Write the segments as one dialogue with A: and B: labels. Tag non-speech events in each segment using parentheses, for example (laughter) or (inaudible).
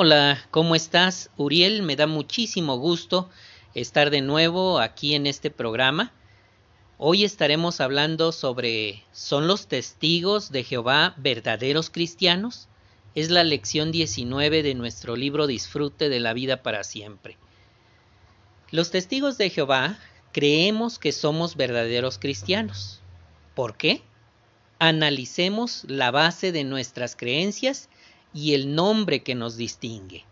A: Hola, ¿cómo estás? Uriel, me da muchísimo gusto estar de nuevo aquí en este programa. Hoy estaremos hablando sobre ¿son los testigos de Jehová verdaderos cristianos? Es la lección 19 de nuestro libro Disfrute de la vida para siempre. Los testigos de Jehová creemos que somos verdaderos cristianos. ¿Por qué? Analicemos la base de nuestras creencias y el nombre que nos distingue,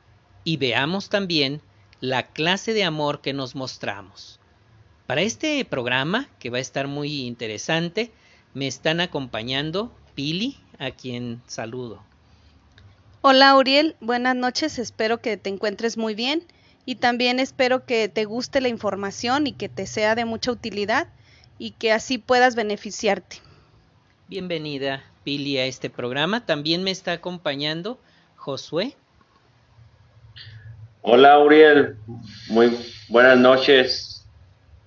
A: y veamos también la clase de amor que nos mostramos. Para este programa, que va a estar muy interesante, me están acompañando Pili, a quien saludo.
B: Hola Uriel, buenas noches, espero que te encuentres muy bien y también espero que te guste la información y que te sea de mucha utilidad y que así puedas beneficiarte.
A: Bienvenida, Pili, a este programa. También me está acompañando Josué.
C: Hola, Uriel. Muy buenas noches.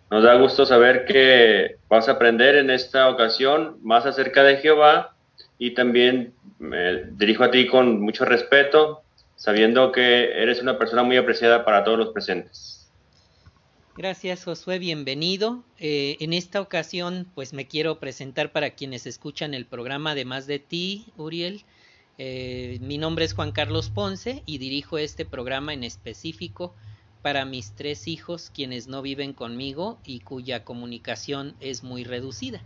C: Nos da gusto saber que vas a aprender en esta ocasión más acerca de Jehová y también me dirijo a ti con mucho respeto, sabiendo que eres una persona muy apreciada para todos los presentes.
A: Gracias Josué, bienvenido. Eh, en esta ocasión pues me quiero presentar para quienes escuchan el programa además de ti, Uriel. Eh, mi nombre es Juan Carlos Ponce y dirijo este programa en específico para mis tres hijos quienes no viven conmigo y cuya comunicación es muy reducida.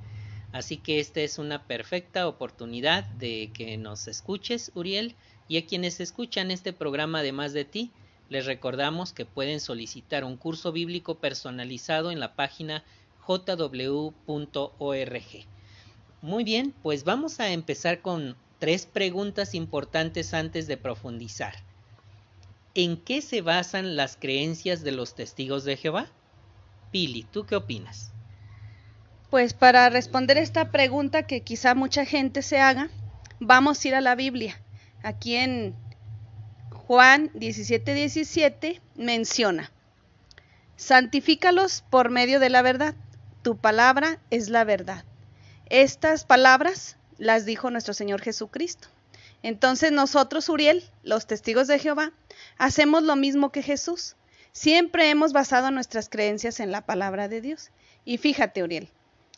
A: Así que esta es una perfecta oportunidad de que nos escuches, Uriel, y a quienes escuchan este programa además de ti, les recordamos que pueden solicitar un curso bíblico personalizado en la página jw.org. Muy bien, pues vamos a empezar con tres preguntas importantes antes de profundizar. ¿En qué se basan las creencias de los testigos de Jehová? Pili, ¿tú qué opinas?
B: Pues para responder esta pregunta que quizá mucha gente se haga, vamos a ir a la Biblia. Aquí en Juan 17:17 17 menciona, santifícalos por medio de la verdad, tu palabra es la verdad. Estas palabras las dijo nuestro Señor Jesucristo. Entonces nosotros, Uriel, los testigos de Jehová, hacemos lo mismo que Jesús. Siempre hemos basado nuestras creencias en la palabra de Dios. Y fíjate, Uriel,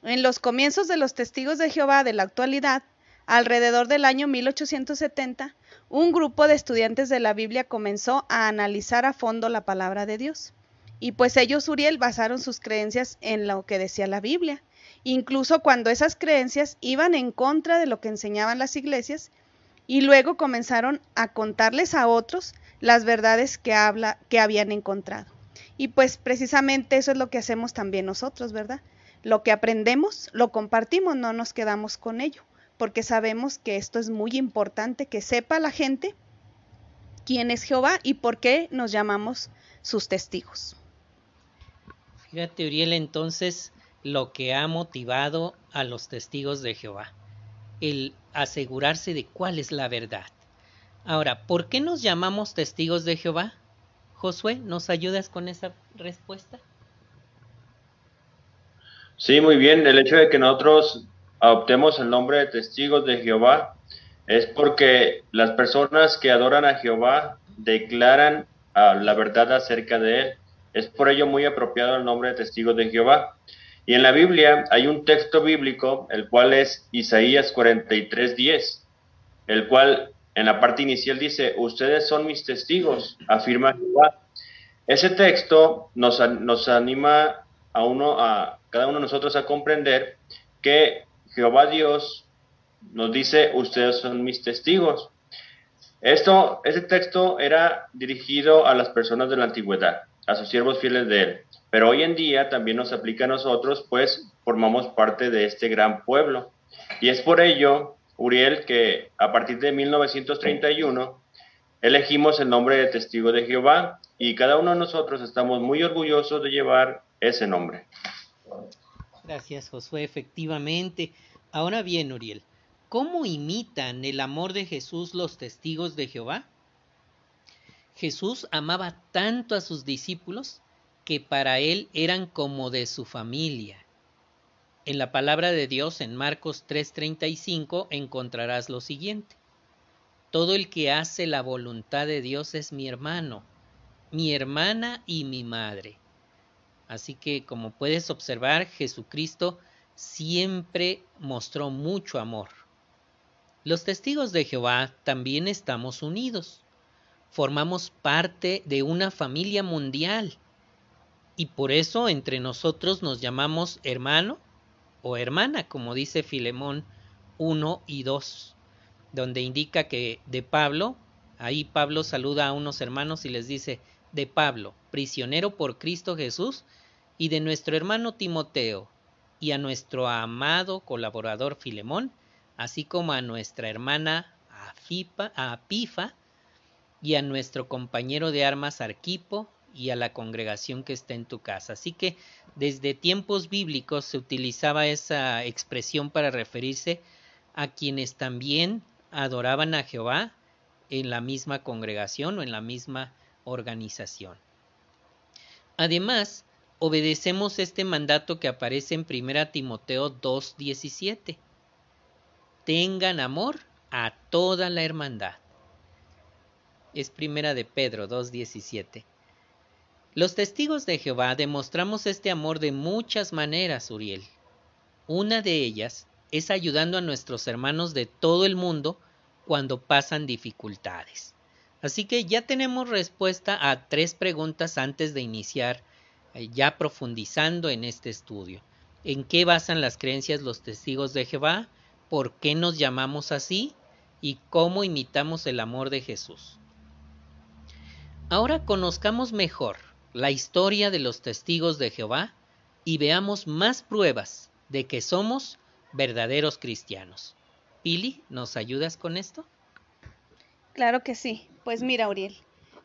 B: en los comienzos de los testigos de Jehová de la actualidad, alrededor del año 1870, un grupo de estudiantes de la Biblia comenzó a analizar a fondo la palabra de Dios. Y pues ellos, Uriel, basaron sus creencias en lo que decía la Biblia, incluso cuando esas creencias iban en contra de lo que enseñaban las iglesias, y luego comenzaron a contarles a otros las verdades que, habla, que habían encontrado. Y pues precisamente eso es lo que hacemos también nosotros, ¿verdad? Lo que aprendemos, lo compartimos, no nos quedamos con ello porque sabemos que esto es muy importante, que sepa la gente quién es Jehová y por qué nos llamamos sus testigos.
A: Fíjate, Uriel, entonces lo que ha motivado a los testigos de Jehová, el asegurarse de cuál es la verdad. Ahora, ¿por qué nos llamamos testigos de Jehová? Josué, ¿nos ayudas con esa respuesta?
C: Sí, muy bien. El hecho de que nosotros adoptemos el nombre de testigos de Jehová es porque las personas que adoran a Jehová declaran ah, la verdad acerca de él. Es por ello muy apropiado el nombre de testigos de Jehová. Y en la Biblia hay un texto bíblico, el cual es Isaías 43:10, el cual en la parte inicial dice, ustedes son mis testigos, afirma Jehová. Ese texto nos, nos anima a uno, a cada uno de nosotros a comprender que Jehová Dios nos dice, ustedes son mis testigos. Esto, este texto era dirigido a las personas de la antigüedad, a sus siervos fieles de él. Pero hoy en día también nos aplica a nosotros, pues formamos parte de este gran pueblo. Y es por ello, Uriel, que a partir de 1931 elegimos el nombre de testigo de Jehová y cada uno de nosotros estamos muy orgullosos de llevar ese nombre.
A: Gracias, Josué. Efectivamente. Ahora bien, Uriel, ¿cómo imitan el amor de Jesús los testigos de Jehová? Jesús amaba tanto a sus discípulos que para él eran como de su familia. En la palabra de Dios en Marcos 3:35 encontrarás lo siguiente. todo el que hace la voluntad de Dios es mi hermano, mi hermana y mi madre. Así que como puedes observar, Jesucristo siempre mostró mucho amor. Los testigos de Jehová también estamos unidos. Formamos parte de una familia mundial. Y por eso entre nosotros nos llamamos hermano o hermana, como dice Filemón 1 y 2, donde indica que de Pablo, ahí Pablo saluda a unos hermanos y les dice, de Pablo, prisionero por Cristo Jesús, y de nuestro hermano Timoteo, y a nuestro amado colaborador Filemón, así como a nuestra hermana Afipa, Apifa, y a nuestro compañero de armas Arquipo, y a la congregación que está en tu casa. Así que desde tiempos bíblicos se utilizaba esa expresión para referirse a quienes también adoraban a Jehová en la misma congregación o en la misma organización. Además, obedecemos este mandato que aparece en 1 Timoteo 2.17. Tengan amor a toda la hermandad. Es primera de Pedro 2.17. Los testigos de Jehová demostramos este amor de muchas maneras, Uriel. Una de ellas es ayudando a nuestros hermanos de todo el mundo cuando pasan dificultades. Así que ya tenemos respuesta a tres preguntas antes de iniciar eh, ya profundizando en este estudio. ¿En qué basan las creencias los testigos de Jehová? ¿Por qué nos llamamos así? ¿Y cómo imitamos el amor de Jesús? Ahora conozcamos mejor la historia de los testigos de Jehová y veamos más pruebas de que somos verdaderos cristianos. Pili, ¿nos ayudas con esto?
B: Claro que sí. Pues mira, Uriel,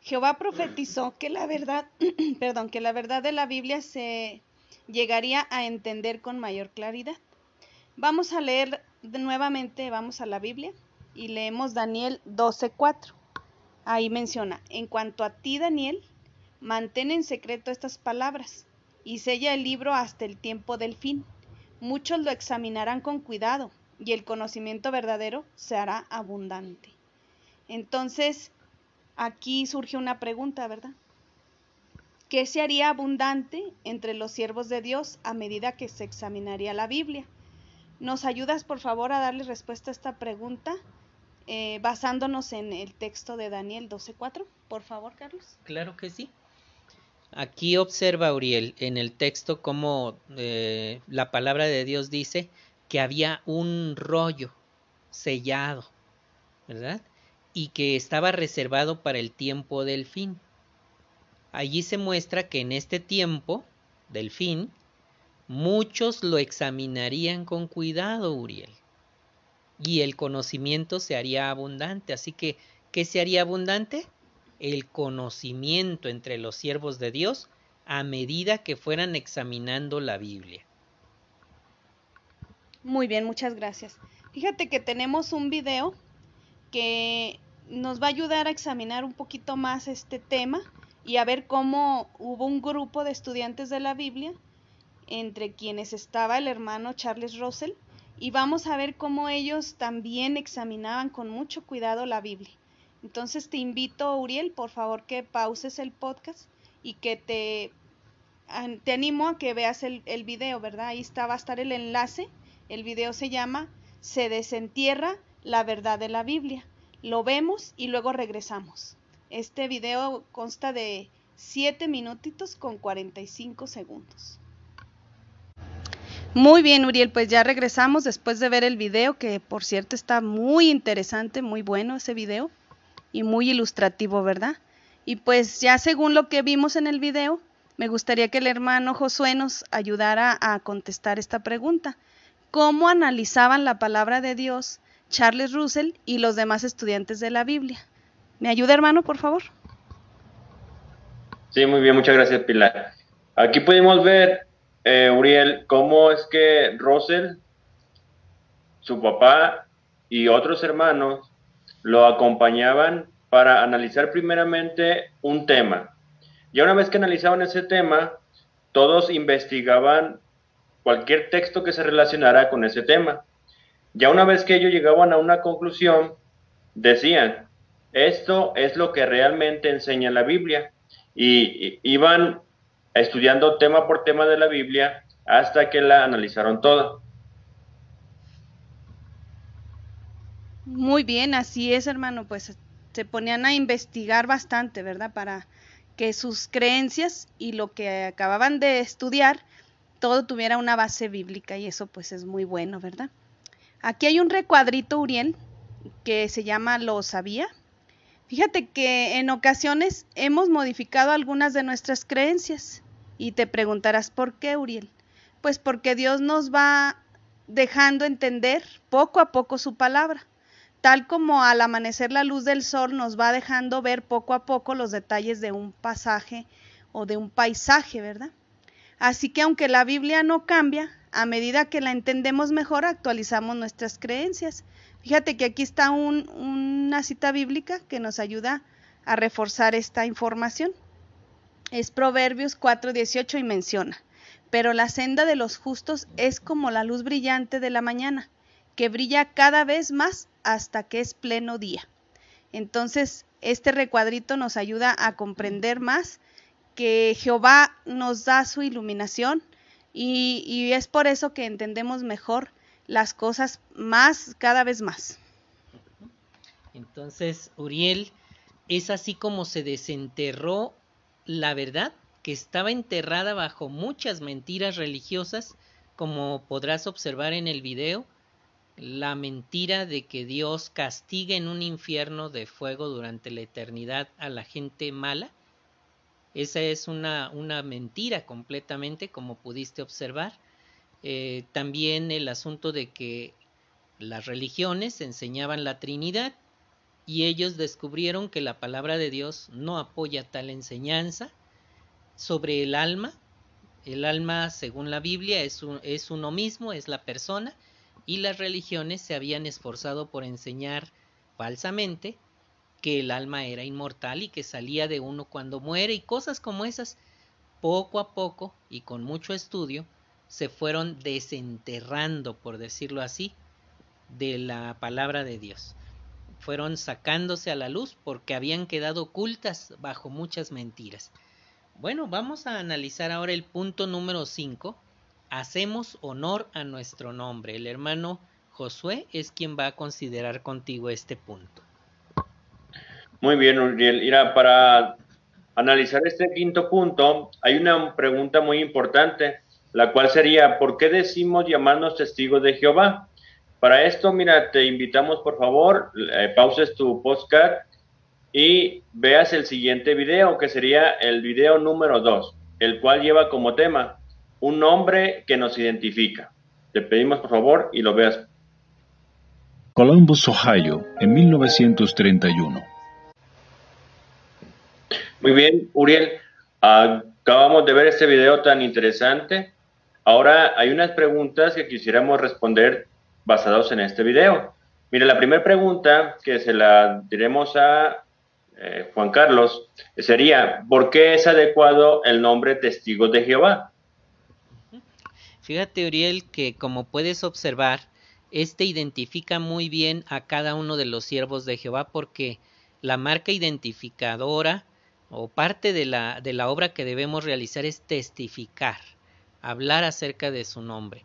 B: Jehová profetizó que la verdad, (clears throat) perdón, que la verdad de la Biblia se llegaría a entender con mayor claridad. Vamos a leer nuevamente, vamos a la Biblia y leemos Daniel 12:4. Ahí menciona, en cuanto a ti, Daniel, mantén en secreto estas palabras y sella el libro hasta el tiempo del fin. Muchos lo examinarán con cuidado y el conocimiento verdadero se hará abundante. Entonces, aquí surge una pregunta, ¿verdad? ¿Qué se haría abundante entre los siervos de Dios a medida que se examinaría la Biblia? ¿Nos ayudas, por favor, a darle respuesta a esta pregunta eh, basándonos en el texto de Daniel 12.4? Por favor, Carlos.
A: Claro que sí. Aquí observa Uriel en el texto cómo eh, la palabra de Dios dice que había un rollo sellado, ¿verdad? Y que estaba reservado para el tiempo del fin. Allí se muestra que en este tiempo del fin, muchos lo examinarían con cuidado, Uriel, y el conocimiento se haría abundante. Así que, ¿qué se haría abundante? El conocimiento entre los siervos de Dios a medida que fueran examinando la Biblia.
B: Muy bien, muchas gracias. Fíjate que tenemos un video que nos va a ayudar a examinar un poquito más este tema y a ver cómo hubo un grupo de estudiantes de la Biblia, entre quienes estaba el hermano Charles Russell, y vamos a ver cómo ellos también examinaban con mucho cuidado la Biblia. Entonces te invito, Uriel, por favor que pauses el podcast y que te, te animo a que veas el, el video, ¿verdad? Ahí está, va a estar el enlace. El video se llama Se desentierra la verdad de la Biblia. Lo vemos y luego regresamos. Este video consta de 7 minutitos con 45 segundos. Muy bien, Uriel, pues ya regresamos después de ver el video, que por cierto está muy interesante, muy bueno ese video y muy ilustrativo, ¿verdad? Y pues ya según lo que vimos en el video, me gustaría que el hermano Josué nos ayudara a contestar esta pregunta. ¿Cómo analizaban la palabra de Dios Charles Russell y los demás estudiantes de la Biblia. ¿Me ayuda, hermano, por favor?
C: Sí, muy bien, muchas gracias, Pilar. Aquí pudimos ver, eh, Uriel, cómo es que Russell, su papá y otros hermanos lo acompañaban para analizar primeramente un tema. Y una vez que analizaban ese tema, todos investigaban cualquier texto que se relacionara con ese tema. Ya una vez que ellos llegaban a una conclusión, decían, esto es lo que realmente enseña la Biblia. Y, iban estudiando tema por tema de la Biblia hasta que la analizaron toda.
B: Muy bien, así es, hermano, pues se ponían a investigar bastante, ¿verdad? Para que sus creencias y lo que acababan de estudiar todo tuviera una base bíblica y eso pues es muy bueno, ¿verdad? Aquí hay un recuadrito, Uriel, que se llama Lo sabía. Fíjate que en ocasiones hemos modificado algunas de nuestras creencias y te preguntarás por qué, Uriel. Pues porque Dios nos va dejando entender poco a poco su palabra tal como al amanecer la luz del sol nos va dejando ver poco a poco los detalles de un pasaje o de un paisaje, ¿verdad? Así que aunque la Biblia no cambia, a medida que la entendemos mejor, actualizamos nuestras creencias. Fíjate que aquí está una cita bíblica que nos ayuda a reforzar esta información. Es Proverbios 4:18 y menciona, pero la senda de los justos es como la luz brillante de la mañana que brilla cada vez más hasta que es pleno día. Entonces, este recuadrito nos ayuda a comprender más que Jehová nos da su iluminación y, es por eso que entendemos mejor las cosas más, cada vez más.
A: Entonces, Uriel, es así como se desenterró la verdad que estaba enterrada bajo muchas mentiras religiosas, como podrás observar en el video, la mentira de que Dios castigue en un infierno de fuego durante la eternidad a la gente mala. Esa es una, una mentira completamente, como pudiste observar. Eh, también el asunto de que las religiones enseñaban la Trinidad y ellos descubrieron que la palabra de Dios no apoya tal enseñanza sobre el alma. El alma, según la Biblia, es, es uno mismo, es la persona, y las religiones se habían esforzado por enseñar falsamente que el alma era inmortal y que salía de uno cuando muere y cosas como esas, poco a poco y con mucho estudio, se fueron desenterrando, por decirlo así, de la palabra de Dios. Fueron sacándose a la luz porque habían quedado ocultas bajo muchas mentiras. Bueno, vamos a analizar ahora el punto número 5, hacemos honor a nuestro nombre. El hermano Josué es quien va a considerar contigo este punto.
C: Muy bien, Uriel. Para analizar este quinto punto, hay una pregunta muy importante, la cual sería, ¿por qué decimos llamarnos testigos de Jehová? Para esto, mira, te invitamos, por favor, eh, pauses tu podcast y veas el siguiente video, que sería el video número 2, el cual lleva como tema un nombre que nos identifica. Te pedimos por favor y lo veas.
D: Columbus, Ohio, en 1931.
C: Muy bien, Uriel. Acabamos de ver este video tan interesante. Ahora hay unas preguntas que quisiéramos responder basados en este video. Mire, la primera pregunta que se la diremos a eh, Juan Carlos sería, ¿por qué es adecuado el nombre Testigos de Jehová?
A: Fíjate, Uriel, que como puedes observar, este identifica muy bien a cada uno de los siervos de Jehová porque la marca identificadora o parte de la, de la obra que debemos realizar es testificar, hablar acerca de su nombre.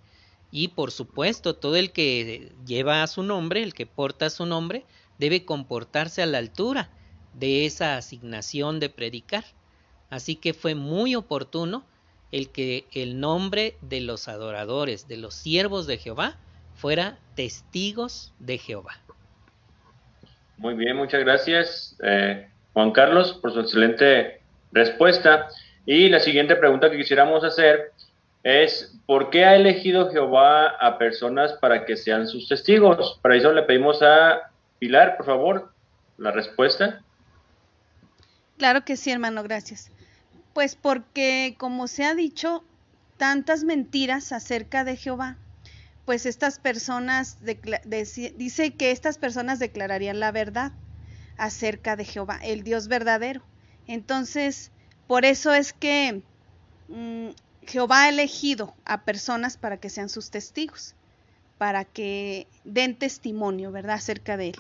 A: Y por supuesto, todo el que lleva a su nombre, el que porta su nombre, debe comportarse a la altura de esa asignación de predicar. Así que fue muy oportuno el que el nombre de los adoradores, de los siervos de Jehová, fuera testigos de Jehová.
C: Muy bien, muchas gracias eh, Juan Carlos por su excelente respuesta. Y la siguiente pregunta que quisiéramos hacer es, ¿por qué ha elegido Jehová a personas para que sean sus testigos? Para eso le pedimos a Pilar, por favor, la respuesta.
B: Claro que sí, hermano, gracias. Pues porque, como se ha dicho, tantas mentiras acerca de Jehová, pues estas personas, dice que estas personas declararían la verdad acerca de Jehová, el Dios verdadero. Entonces, por eso es que mm, Jehová ha elegido a personas para que sean sus testigos, para que den testimonio, ¿verdad?, acerca de él.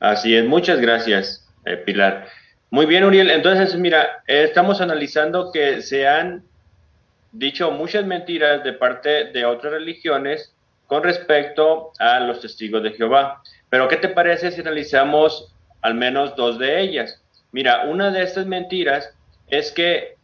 C: Así es, muchas gracias, eh, Pilar. Muy bien, Uriel. Entonces, mira, estamos analizando que se han dicho muchas mentiras de parte de otras religiones con respecto a los testigos de Jehová. Pero, ¿qué te parece si analizamos al menos dos de ellas? Mira, una de estas mentiras es que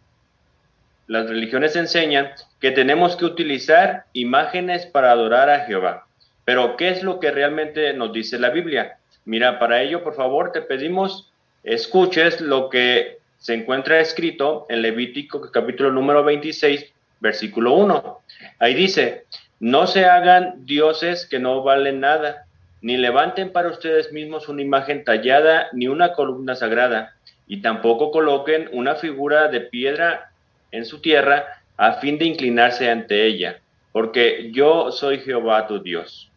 C: las religiones enseñan que tenemos que utilizar imágenes para adorar a Jehová. Pero, ¿qué es lo que realmente nos dice la Biblia? Mira, para ello, por favor, te pedimos escuches lo que se encuentra escrito en Levítico capítulo número 26, versículo 1. Ahí dice, no se hagan dioses que no valen nada, ni levanten para ustedes mismos una imagen tallada ni una columna sagrada, y tampoco coloquen una figura de piedra en su tierra a fin de inclinarse ante ella, porque yo soy Jehová tu Dios.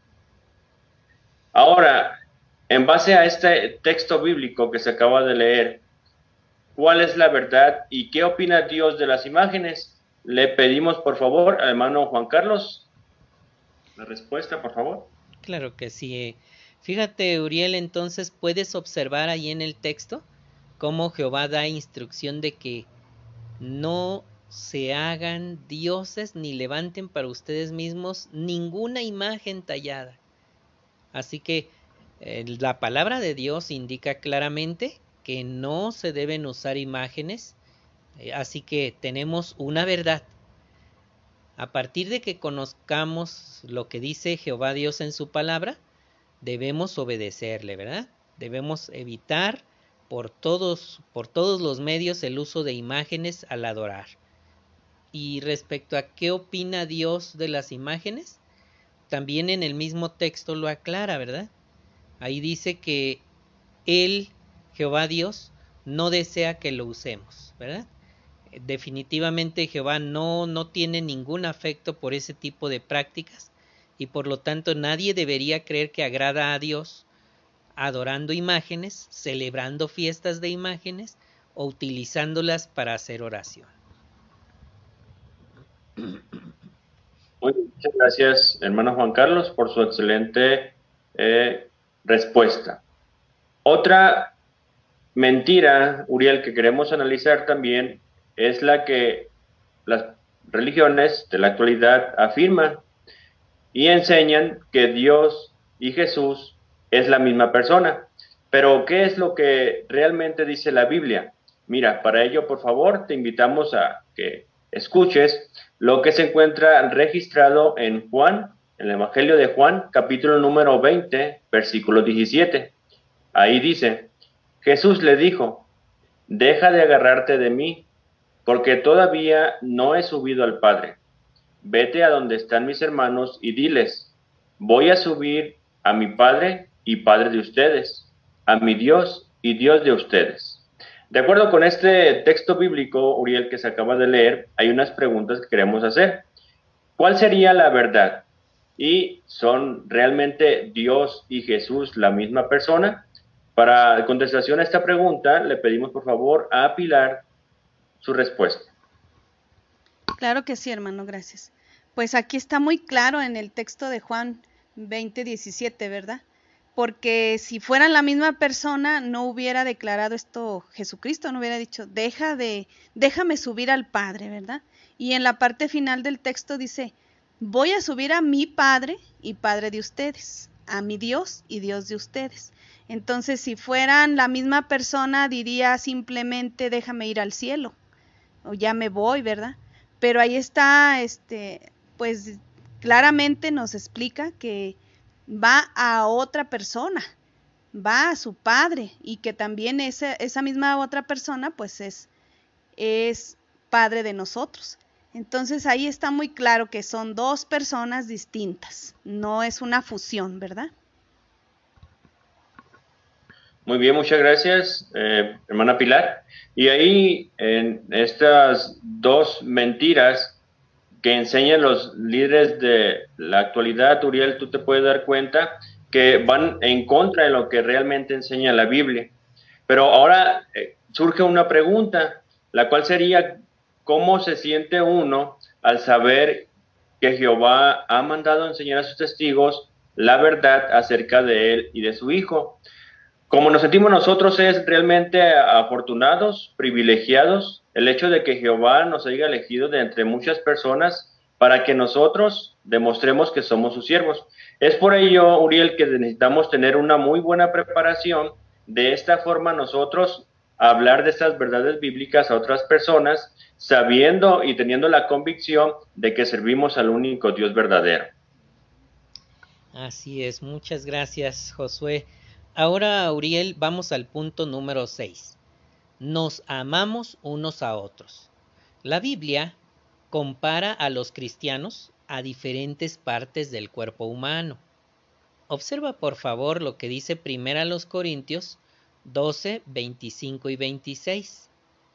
C: Ahora, en base a este texto bíblico que se acaba de leer, ¿cuál es la verdad y qué opina Dios de las imágenes? Le pedimos, por favor, al hermano Juan Carlos, la respuesta, por favor.
A: Claro que sí. Fíjate, Uriel, entonces puedes observar ahí en el texto cómo Jehová da instrucción de que no se hagan dioses ni levanten para ustedes mismos ninguna imagen tallada. Así que eh, la palabra de Dios indica claramente que no se deben usar imágenes, eh, así que tenemos una verdad. A partir de que conozcamos lo que dice Jehová Dios en su palabra, debemos obedecerle, ¿verdad? Debemos evitar por todos, por todos los medios el uso de imágenes al adorar. Y respecto a qué opina Dios de las imágenes, también en el mismo texto lo aclara, ¿verdad? Ahí dice que Él, Jehová Dios, no desea que lo usemos, ¿verdad? Definitivamente Jehová no, no tiene ningún afecto por ese tipo de prácticas y por lo tanto nadie debería creer que agrada a Dios adorando imágenes, celebrando fiestas de imágenes o utilizándolas para hacer oración.
C: Muchas gracias, hermano Juan Carlos, por su excelente eh, respuesta. Otra mentira, Uriel, que queremos analizar también es la que las religiones de la actualidad afirman y enseñan que Dios y Jesús es la misma persona. Pero, ¿qué es lo que realmente dice la Biblia? Mira, para ello, por favor, te invitamos a que escuches lo que se encuentra registrado en Juan el Evangelio de Juan, capítulo número 20, versículo 17. Ahí dice, Jesús le dijo, deja de agarrarte de mí, porque todavía no he subido al Padre. Vete a donde están mis hermanos y diles, voy a subir a mi Padre y Padre de ustedes, a mi Dios y Dios de ustedes. De acuerdo con este texto bíblico, Uriel, que se acaba de leer, hay unas preguntas que queremos hacer. ¿Cuál sería la verdad? y son realmente Dios y Jesús la misma persona? Para contestación a esta pregunta, le pedimos por favor a Pilar su respuesta.
B: Claro que sí, hermano, gracias. Pues aquí está muy claro en el texto de Juan 20, 17, ¿verdad? Porque si fueran la misma persona, no hubiera declarado esto Jesucristo, no hubiera dicho, deja de, déjame subir al Padre, ¿verdad? Y en la parte final del texto dice, voy a subir a mi Padre y Padre de ustedes, a mi Dios y Dios de ustedes. Entonces, si fueran la misma persona, diría simplemente déjame ir al cielo, o ya me voy, ¿verdad? Pero ahí está, este, pues claramente nos explica que va a otra persona, va a su padre y que también esa, esa misma otra persona pues es, es padre de nosotros. Entonces ahí está muy claro que son dos personas distintas, no es una fusión, ¿verdad?
C: Muy bien, muchas gracias, eh, hermana Pilar. Y ahí, en estas dos mentiras que enseñan los líderes de la actualidad, Uriel, tú te puedes dar cuenta que van en contra de lo que realmente enseña la Biblia. Pero ahora eh, surge una pregunta, la cual sería, ¿Cómo se siente uno al saber que Jehová ha mandado enseñar a sus testigos la verdad acerca de él y de su hijo? Como nos sentimos nosotros es realmente afortunados, privilegiados, el hecho de que Jehová nos haya elegido de entre muchas personas para que nosotros demostremos que somos sus siervos. Es por ello, Uriel, que necesitamos tener una muy buena preparación. De esta forma nosotros hablar de estas verdades bíblicas a otras personas, sabiendo y teniendo la convicción de que servimos al único Dios verdadero.
A: Así es, muchas gracias Josué. Ahora, Uriel, vamos al punto número 6. Nos amamos unos a otros. La Biblia compara a los cristianos a diferentes partes del cuerpo humano. Observa por favor lo que dice primero a los Corintios 12, 25 y 26.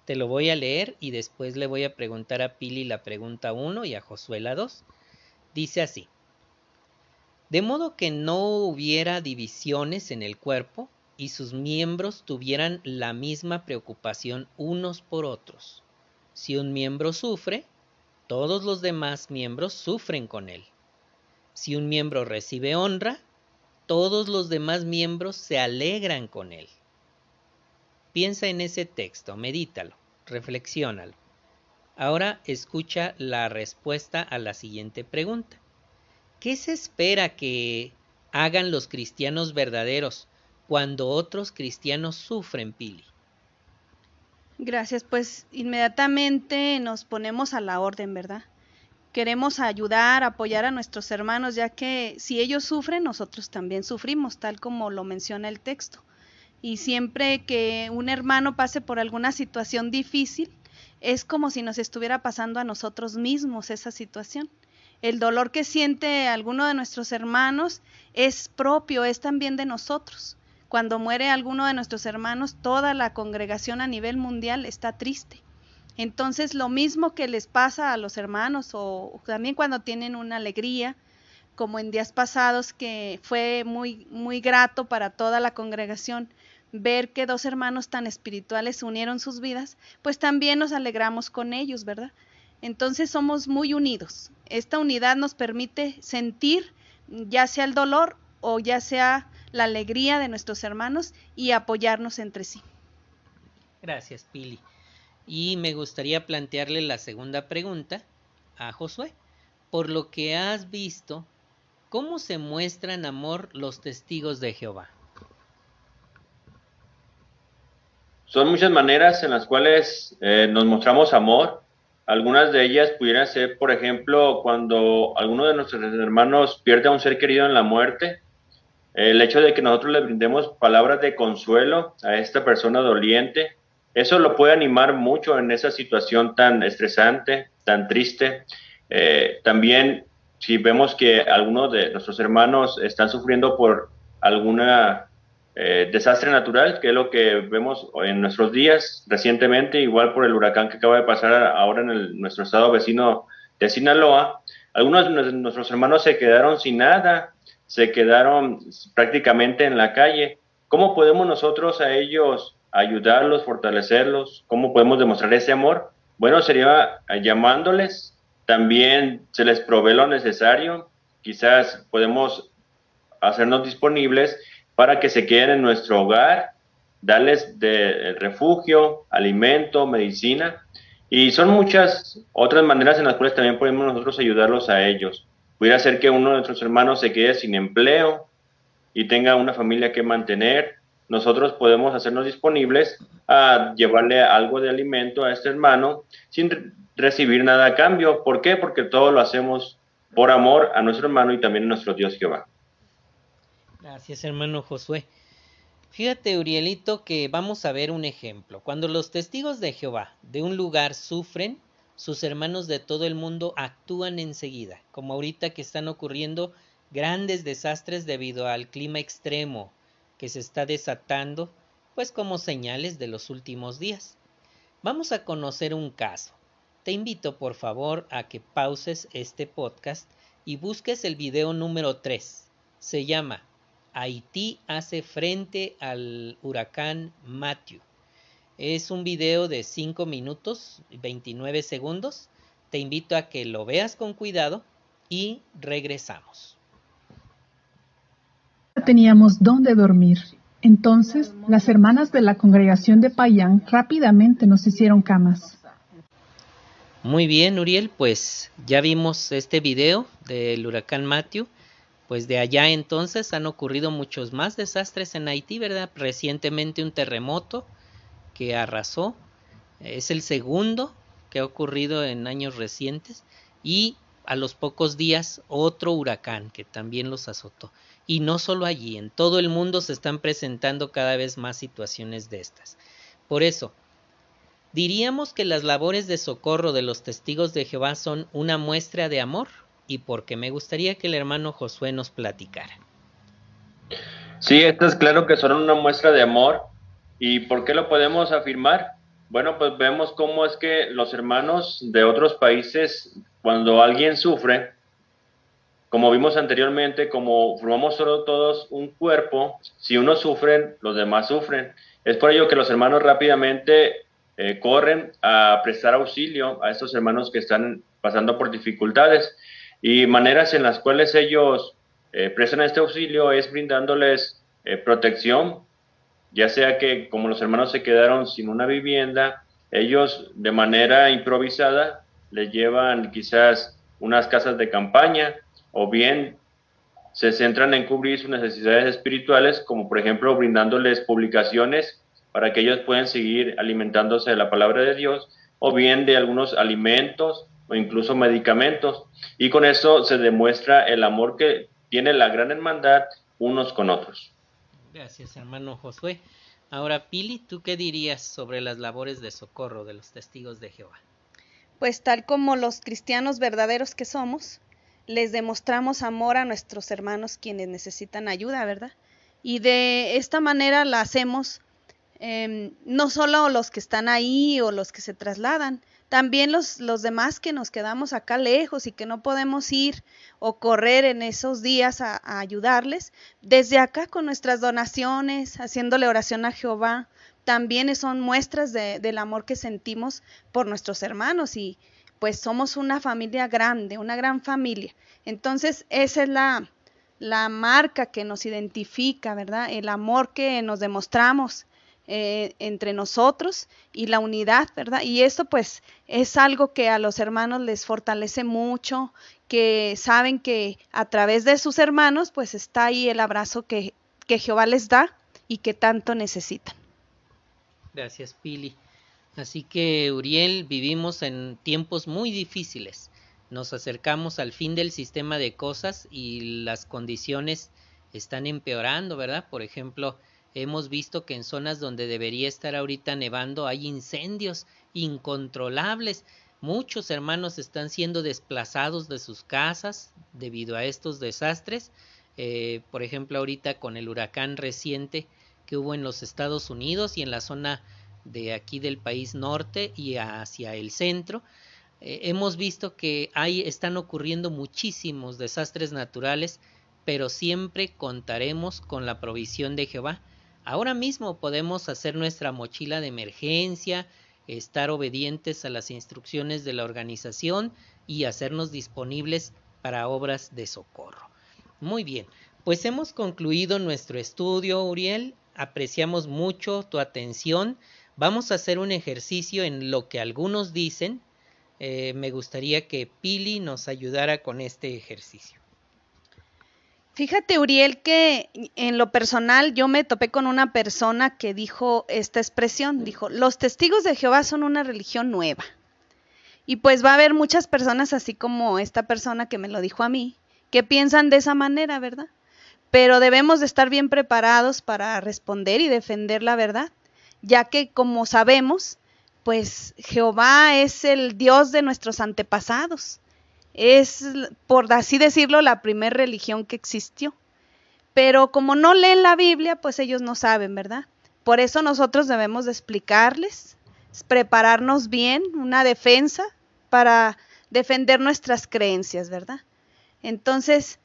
A: Te lo voy a leer y después le voy a preguntar a Pili la pregunta 1 y a Josué la 2. Dice así. De modo que no hubiera divisiones en el cuerpo y sus miembros tuvieran la misma preocupación unos por otros. Si un miembro sufre, todos los demás miembros sufren con él. Si un miembro recibe honra, todos los demás miembros se alegran con él. Piensa en ese texto, medítalo, reflexiónalo. Ahora escucha la respuesta a la siguiente pregunta. ¿Qué se espera que hagan los cristianos verdaderos cuando otros cristianos sufren, Pili?
B: Gracias, pues inmediatamente nos ponemos a la orden, ¿verdad? Queremos ayudar, apoyar a nuestros hermanos, ya que si ellos sufren, nosotros también sufrimos, tal como lo menciona el texto. Y siempre que un hermano pase por alguna situación difícil, es como si nos estuviera pasando a nosotros mismos esa situación. El dolor que siente alguno de nuestros hermanos es propio, es también de nosotros. Cuando muere alguno de nuestros hermanos, toda la congregación a nivel mundial está triste. Entonces, lo mismo que les pasa a los hermanos o también cuando tienen una alegría, como en días pasados que fue muy muy grato para toda la congregación ver que dos hermanos tan espirituales unieron sus vidas, pues también nos alegramos con ellos, ¿verdad? Entonces somos muy unidos. Esta unidad nos permite sentir ya sea el dolor o ya sea la alegría de nuestros hermanos y apoyarnos entre sí.
A: Gracias, Pili. Y me gustaría plantearle la segunda pregunta a Josué. Por lo que has visto, ¿cómo se muestran amor los testigos de Jehová?
C: Son muchas maneras en las cuales eh, nos mostramos amor. Algunas de ellas pudieran ser, por ejemplo, cuando alguno de nuestros hermanos pierde a un ser querido en la muerte, el hecho de que nosotros le brindemos palabras de consuelo a esta persona doliente, eso lo puede animar mucho en esa situación tan estresante, tan triste. Eh, también si vemos que algunos de nuestros hermanos están sufriendo por alguna eh, desastre natural, que es lo que vemos en nuestros días recientemente, igual por el huracán que acaba de pasar ahora en nuestro estado vecino de Sinaloa, algunos de nuestros hermanos se quedaron sin nada, se quedaron prácticamente en la calle. ¿Cómo podemos nosotros a ellos ayudarlos, fortalecerlos? ¿Cómo podemos demostrar ese amor? Bueno, sería llamándoles, también se les provee lo necesario, quizás podemos hacernos disponibles para que se queden en nuestro hogar, darles de refugio, alimento, medicina, y son muchas otras maneras en las cuales también podemos nosotros ayudarlos a ellos. Pudiera ser que uno de nuestros hermanos se quede sin empleo y tenga una familia que mantener. Nosotros podemos hacernos disponibles a llevarle algo de alimento a este hermano sin recibir nada a cambio. ¿Por qué? Porque todo lo hacemos por amor a nuestro hermano y también a nuestro Dios Jehová.
A: Gracias, hermano Josué. Fíjate, Urielito, que vamos a ver un ejemplo. Cuando los testigos de Jehová de un lugar sufren, sus hermanos de todo el mundo actúan enseguida, como ahorita que están ocurriendo grandes desastres debido al clima extremo que se está desatando, pues como señales de los últimos días. Vamos a conocer un caso. Te invito por favor a que pauses este podcast y busques el video número 3. Se llama Haití hace frente al huracán Matthew. Es un video de 5 minutos y 29 segundos. Te invito a que lo veas con cuidado y regresamos.
E: Teníamos dónde dormir Entonces, las hermanas de la congregación de Payán rápidamente nos hicieron camas.
A: Muy bien, Uriel, pues ya vimos este video del huracán Matthew. Pues de allá entonces han ocurrido muchos más desastres en Haití, ¿verdad? Recientemente un terremoto que arrasó. Es el segundo que ha ocurrido en años recientes. Y a los pocos días otro huracán que también los azotó. Y no solo allí, en todo el mundo se están presentando cada vez más situaciones de estas. Por eso, Diríamos que las labores de socorro de los testigos de Jehová son una muestra de amor y porque me gustaría que el hermano Josué nos platicara.
C: Sí, esto es claro que son una muestra de amor. ¿Y por qué lo podemos afirmar? Bueno, pues vemos cómo es que los hermanos de otros países, cuando alguien sufre, como vimos anteriormente, como formamos solo todos un cuerpo, si uno sufre, los demás sufren. Es por ello que los hermanos rápidamente eh, corren a prestar auxilio a estos hermanos que están pasando por dificultades y maneras en las cuales ellos eh, prestan este auxilio es brindándoles eh, protección, ya sea que como los hermanos se quedaron sin una vivienda, ellos de manera improvisada les llevan quizás unas casas de campaña o bien se centran en cubrir sus necesidades espirituales, como por ejemplo brindándoles publicaciones para que ellos puedan seguir alimentándose de la palabra de Dios o bien de algunos alimentos o incluso medicamentos. Y con eso se demuestra el amor que tiene la gran hermandad unos con otros.
A: Gracias, hermano Josué. Ahora, Pili, ¿tú qué dirías sobre las labores de socorro de los testigos de Jehová?
B: Pues tal como los cristianos verdaderos que somos, les demostramos amor a nuestros hermanos quienes necesitan ayuda, ¿verdad? Y de esta manera la hacemos Em, no solo los que están ahí o los que se trasladan, también los, los demás que nos quedamos acá lejos y que no podemos ir o correr en esos días a, ayudarles, desde acá con nuestras donaciones, haciéndole oración a Jehová, también son muestras del amor que sentimos por nuestros hermanos y pues somos una familia grande, una gran familia. Entonces esa es la, la marca que nos identifica, ¿verdad? El amor que nos demostramos eh, entre nosotros y la unidad, ¿verdad? Y esto pues es algo que a los hermanos les fortalece mucho, que saben que a través de sus hermanos pues está ahí el abrazo que, que Jehová les da y que tanto necesitan.
A: Gracias, Pili. Así que, Uriel, vivimos en tiempos muy difíciles. Nos acercamos al fin del sistema de cosas y las condiciones están empeorando, ¿verdad? Por ejemplo, Hemos visto que en zonas donde debería estar ahorita nevando hay incendios incontrolables. Muchos hermanos están siendo desplazados de sus casas debido a estos desastres. Eh, por ejemplo, ahorita con el huracán reciente que hubo en los Estados Unidos y en la zona de aquí del país norte y hacia el centro, eh, hemos visto que hay, están ocurriendo muchísimos desastres naturales, pero siempre contaremos con la provisión de Jehová Ahora mismo podemos hacer nuestra mochila de emergencia, estar obedientes a las instrucciones de la organización y hacernos disponibles para obras de socorro. Muy bien, pues hemos concluido nuestro estudio, Uriel. Apreciamos mucho tu atención. Vamos a hacer un ejercicio en lo que algunos dicen. Eh, me gustaría que Pili nos ayudara con este ejercicio.
B: Fíjate, Uriel, que en lo personal yo me topé con una persona que dijo esta expresión, dijo, los testigos de Jehová son una religión nueva. Y pues va a haber muchas personas, así como esta persona que me lo dijo a mí, que piensan de esa manera, ¿verdad? Pero debemos de estar bien preparados para responder y defender la verdad, ya que como sabemos, pues Jehová es el Dios de nuestros antepasados es, por así decirlo, la primera religión que existió. Pero como no leen la Biblia, pues ellos no saben, ¿verdad? Por eso nosotros debemos de explicarles, prepararnos bien, una defensa para defender nuestras creencias, ¿verdad? Entonces,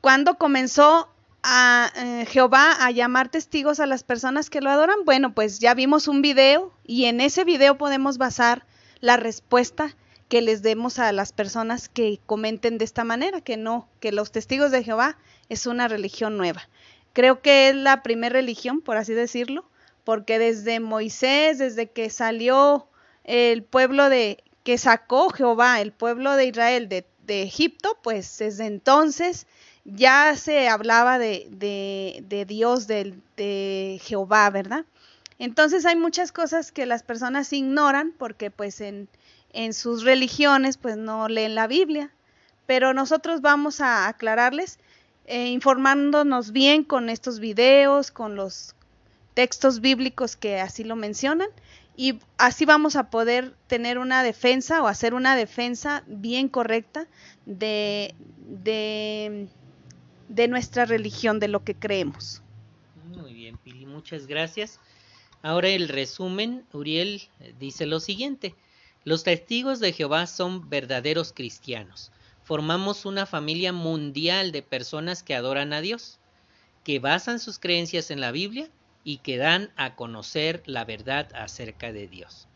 B: cuando comenzó a eh, Jehová a llamar testigos a las personas que lo adoran? Bueno, pues ya vimos un video y en ese video podemos basar la respuesta que les demos a las personas que comenten de esta manera, que no, que los testigos de Jehová es una religión nueva. creo que es la primera religión, por así decirlo, porque desde Moisés, desde que salió el pueblo de que sacó Jehová, el pueblo de Israel de, Egipto, pues desde entonces ya se hablaba de, de, Dios, de, de Jehová, ¿verdad? Entonces hay muchas cosas que las personas ignoran porque pues en, en sus religiones pues no leen la Biblia, pero nosotros vamos a aclararles eh, informándonos bien con estos videos, con los textos bíblicos que así lo mencionan y así vamos a poder tener una defensa o hacer una defensa bien correcta de, de, de nuestra religión, de lo que creemos.
A: Muy bien, Pili, muchas gracias. Ahora el resumen, Uriel eh, dice lo siguiente. Los testigos de Jehová son verdaderos cristianos. Formamos una familia mundial de personas que adoran a Dios, que basan sus creencias en la Biblia y que dan a conocer la verdad acerca de Dios.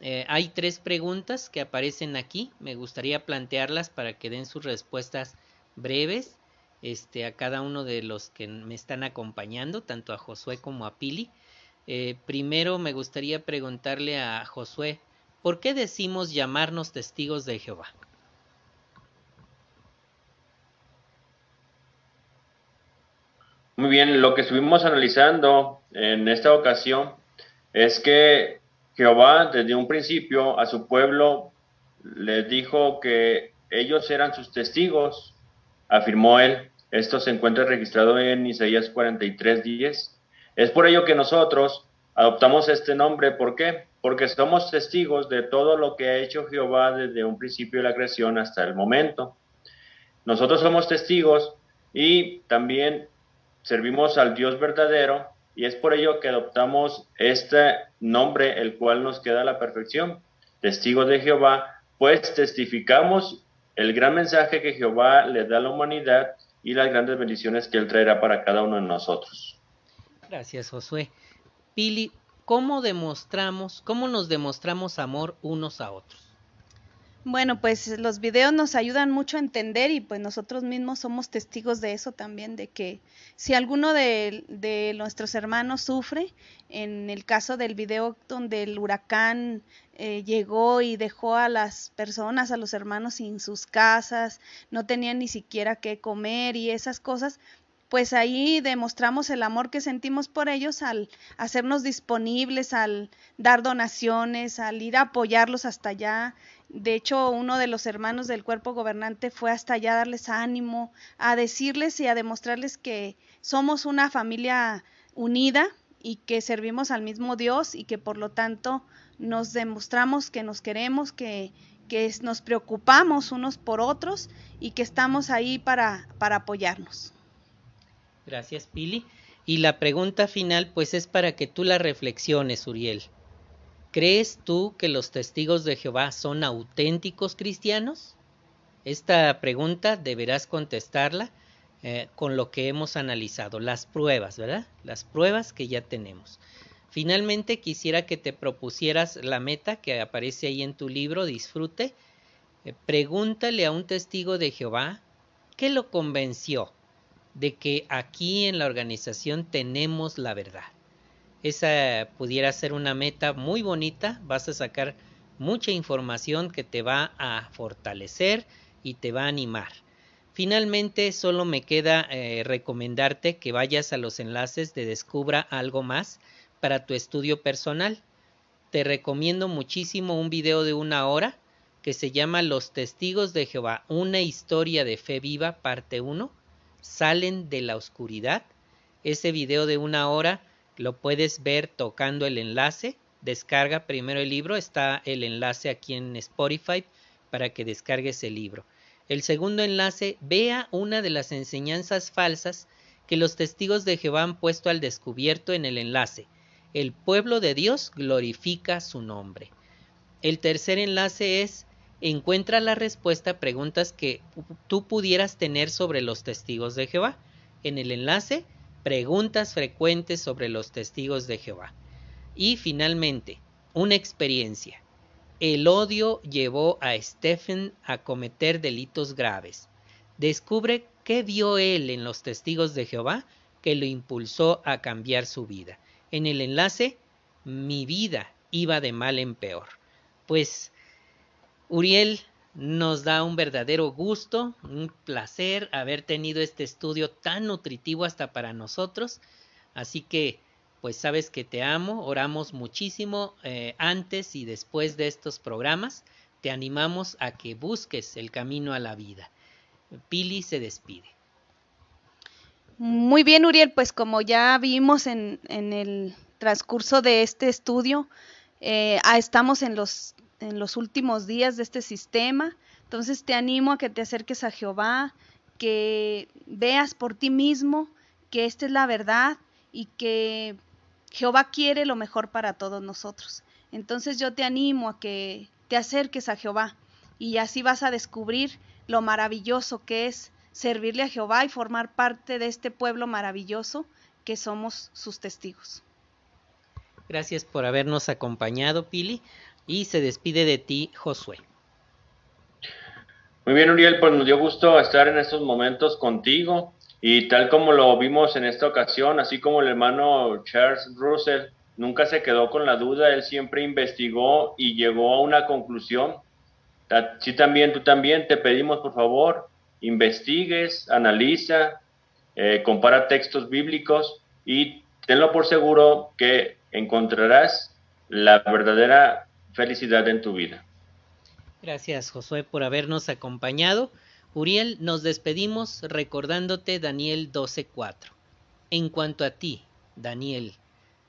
A: Eh, hay tres preguntas que aparecen aquí. Me gustaría plantearlas para que den sus respuestas breves este, a cada uno de los que me están acompañando, tanto a Josué como a Pili. Eh, primero me gustaría preguntarle a Josué, ¿por qué decimos llamarnos testigos de Jehová?
C: Muy bien, lo que estuvimos analizando en esta ocasión es que Jehová desde un principio a su pueblo les dijo que ellos eran sus testigos, afirmó él. Esto se encuentra registrado en Isaías 43:10. Es por ello que nosotros adoptamos este nombre. ¿Por qué? Porque somos testigos de todo lo que ha hecho Jehová desde un principio de la creación hasta el momento. Nosotros somos testigos y también servimos al Dios verdadero y es por ello que adoptamos este nombre, el cual nos queda a la perfección, testigos de Jehová, pues testificamos el gran mensaje que Jehová le da a la humanidad y las grandes bendiciones que Él traerá para cada uno de nosotros.
A: Gracias, Josué. Pili, ¿cómo demostramos, cómo nos demostramos amor unos a otros?
B: Bueno, pues los videos nos ayudan mucho a entender y pues nosotros mismos somos testigos de eso también, de que si alguno de, nuestros hermanos sufre, en el caso del video donde el huracán eh, llegó y dejó a las personas, a los hermanos sin sus casas, no tenían ni siquiera qué comer y esas cosas, pues ahí demostramos el amor que sentimos por ellos al hacernos disponibles, al dar donaciones, al ir a apoyarlos hasta allá. De hecho, uno de los hermanos del cuerpo gobernante fue hasta allá a darles ánimo, a decirles y a demostrarles que somos una familia unida y que servimos al mismo Dios y que por lo tanto nos demostramos que nos queremos, que, que nos preocupamos unos por otros y que estamos ahí para, para apoyarnos.
A: Gracias, Pili. Y la pregunta final, pues es para que tú la reflexiones, Uriel. ¿Crees tú que los testigos de Jehová son auténticos cristianos? Esta pregunta deberás contestarla eh, con lo que hemos analizado, las pruebas, ¿verdad? Las pruebas que ya tenemos. Finalmente, quisiera que te propusieras la meta que aparece ahí en tu libro, Disfrute. Eh, pregúntale a un testigo de Jehová qué lo convenció de que aquí en la organización tenemos la verdad. Esa pudiera ser una meta muy bonita, vas a sacar mucha información que te va a fortalecer y te va a animar. Finalmente, solo me queda eh, recomendarte que vayas a los enlaces de Descubra algo más para tu estudio personal. Te recomiendo muchísimo un video de una hora que se llama Los Testigos de Jehová, una historia de fe viva, parte 1 salen de la oscuridad. Ese video de una hora lo puedes ver tocando el enlace. Descarga primero el libro, está el enlace aquí en Spotify para que descargues el libro. El segundo enlace, vea una de las enseñanzas falsas que los testigos de Jehová han puesto al descubierto en el enlace. El pueblo de Dios glorifica su nombre. El tercer enlace es encuentra la respuesta a preguntas que tú pudieras tener sobre los testigos de Jehová. En el enlace, preguntas frecuentes sobre los testigos de Jehová. Y finalmente, una experiencia. El odio llevó a Stephen a cometer delitos graves. Descubre qué vio él en los testigos de Jehová que lo impulsó a cambiar su vida. En el enlace, mi vida iba de mal en peor. Pues Uriel nos da un verdadero gusto, un placer haber tenido este estudio tan nutritivo hasta para nosotros. Así que, pues sabes que te amo, oramos muchísimo eh, antes y después de estos programas. Te animamos a que busques el camino a la vida. Pili se despide.
B: Muy bien, Uriel, pues como ya vimos en, en el transcurso de este estudio, eh, ah, estamos en los, en los últimos días de este sistema, entonces te animo a que te acerques a Jehová, que veas por ti mismo que esta es la verdad y que Jehová quiere lo mejor para todos nosotros. Entonces yo te animo a que te acerques a Jehová y así vas a descubrir lo maravilloso que es servirle a Jehová y formar parte de este pueblo maravilloso que somos sus testigos.
A: Gracias por habernos acompañado, Pili, y se despide de ti, Josué.
C: Muy bien, Uriel, pues nos dio gusto estar en estos momentos contigo y tal como lo vimos en esta ocasión, así como el hermano Charles Russell nunca se quedó con la duda, él siempre investigó y llegó a una conclusión. Sí, también, tú también te pedimos, por favor, investigues, analiza, eh, compara textos bíblicos y tenlo por seguro que encontrarás la verdadera felicidad en tu vida.
A: Gracias Josué por habernos acompañado. Uriel, nos despedimos recordándote Daniel 12:4. En cuanto a ti, Daniel,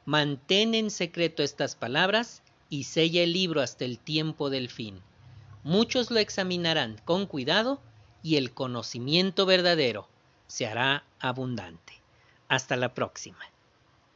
A: mantén en secreto estas palabras y sella el libro hasta el tiempo del fin. Muchos lo examinarán con cuidado y el conocimiento verdadero se hará abundante. Hasta la próxima.